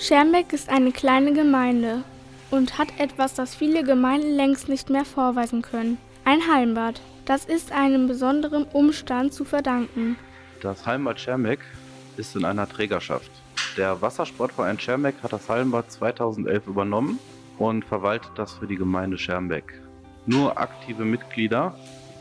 Schermbeck ist eine kleine Gemeinde und hat etwas, das viele Gemeinden längst nicht mehr vorweisen können. Ein Hallenbad. Das ist einem besonderen Umstand zu verdanken. Das Hallenbad Schermbeck ist in einer Trägerschaft. Der Wassersportverein Schermbeck hat das Hallenbad 2011 übernommen und verwaltet das für die Gemeinde Schermbeck. Nur aktive Mitglieder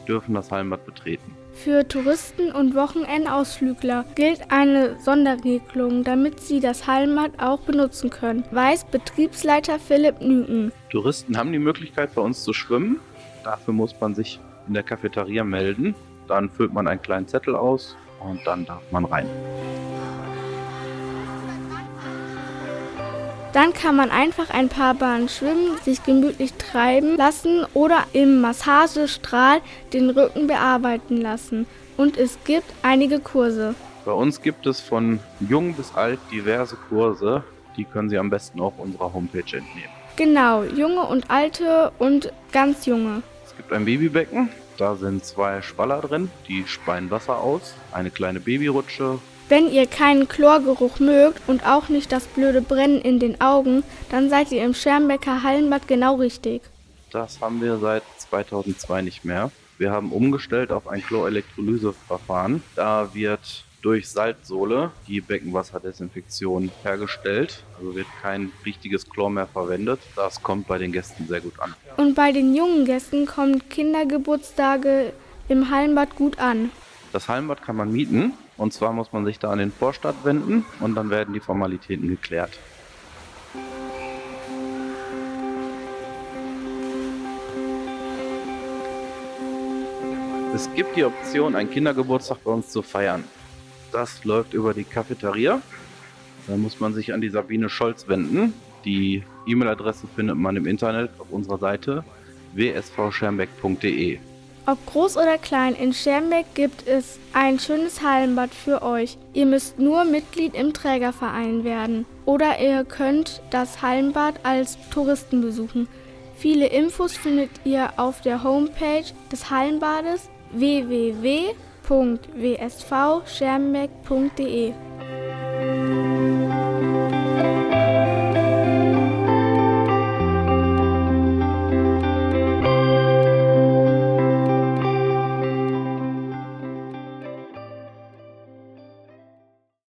dürfen das Hallenbad betreten. Für Touristen und Wochenendausflügler gilt eine Sonderregelung, damit sie das Hallenbad auch benutzen können, weiß Betriebsleiter Philipp Nüken. Touristen haben die Möglichkeit bei uns zu schwimmen. Dafür muss man sich in der Cafeteria melden. Dann füllt man einen kleinen Zettel aus und dann darf man rein. Dann kann man einfach ein paar Bahnen schwimmen, sich gemütlich treiben lassen oder im Massagestrahl den Rücken bearbeiten lassen. Und es gibt einige Kurse. Bei uns gibt es von jung bis alt diverse Kurse. Die können Sie am besten auf unserer Homepage entnehmen. Genau, junge und alte und ganz junge. Es gibt ein Babybecken. Da sind zwei Spaller drin, die speien Wasser aus. Eine kleine Babyrutsche wenn ihr keinen Chlorgeruch mögt und auch nicht das blöde Brennen in den Augen, dann seid ihr im Schermbecker Hallenbad genau richtig. Das haben wir seit 2002 nicht mehr. Wir haben umgestellt auf ein Chlorelektrolyseverfahren. Da wird durch Salzsohle die Beckenwasserdesinfektion hergestellt. Also wird kein richtiges Chlor mehr verwendet. Das kommt bei den Gästen sehr gut an. Und bei den jungen Gästen kommen Kindergeburtstage im Hallenbad gut an. Das Hallenbad kann man mieten. Und zwar muss man sich da an den Vorstadt wenden und dann werden die Formalitäten geklärt. Es gibt die Option, einen Kindergeburtstag bei uns zu feiern. Das läuft über die Cafeteria. Da muss man sich an die Sabine Scholz wenden. Die E-Mail-Adresse findet man im Internet auf unserer Seite wsvschermbeck.de. Ob groß oder klein, in Schermbeck gibt es ein schönes Hallenbad für euch. Ihr müsst nur Mitglied im Trägerverein werden. Oder ihr könnt das Hallenbad als Touristen besuchen. Viele Infos findet ihr auf der Homepage des Hallenbades www.wsvschermbeck.de.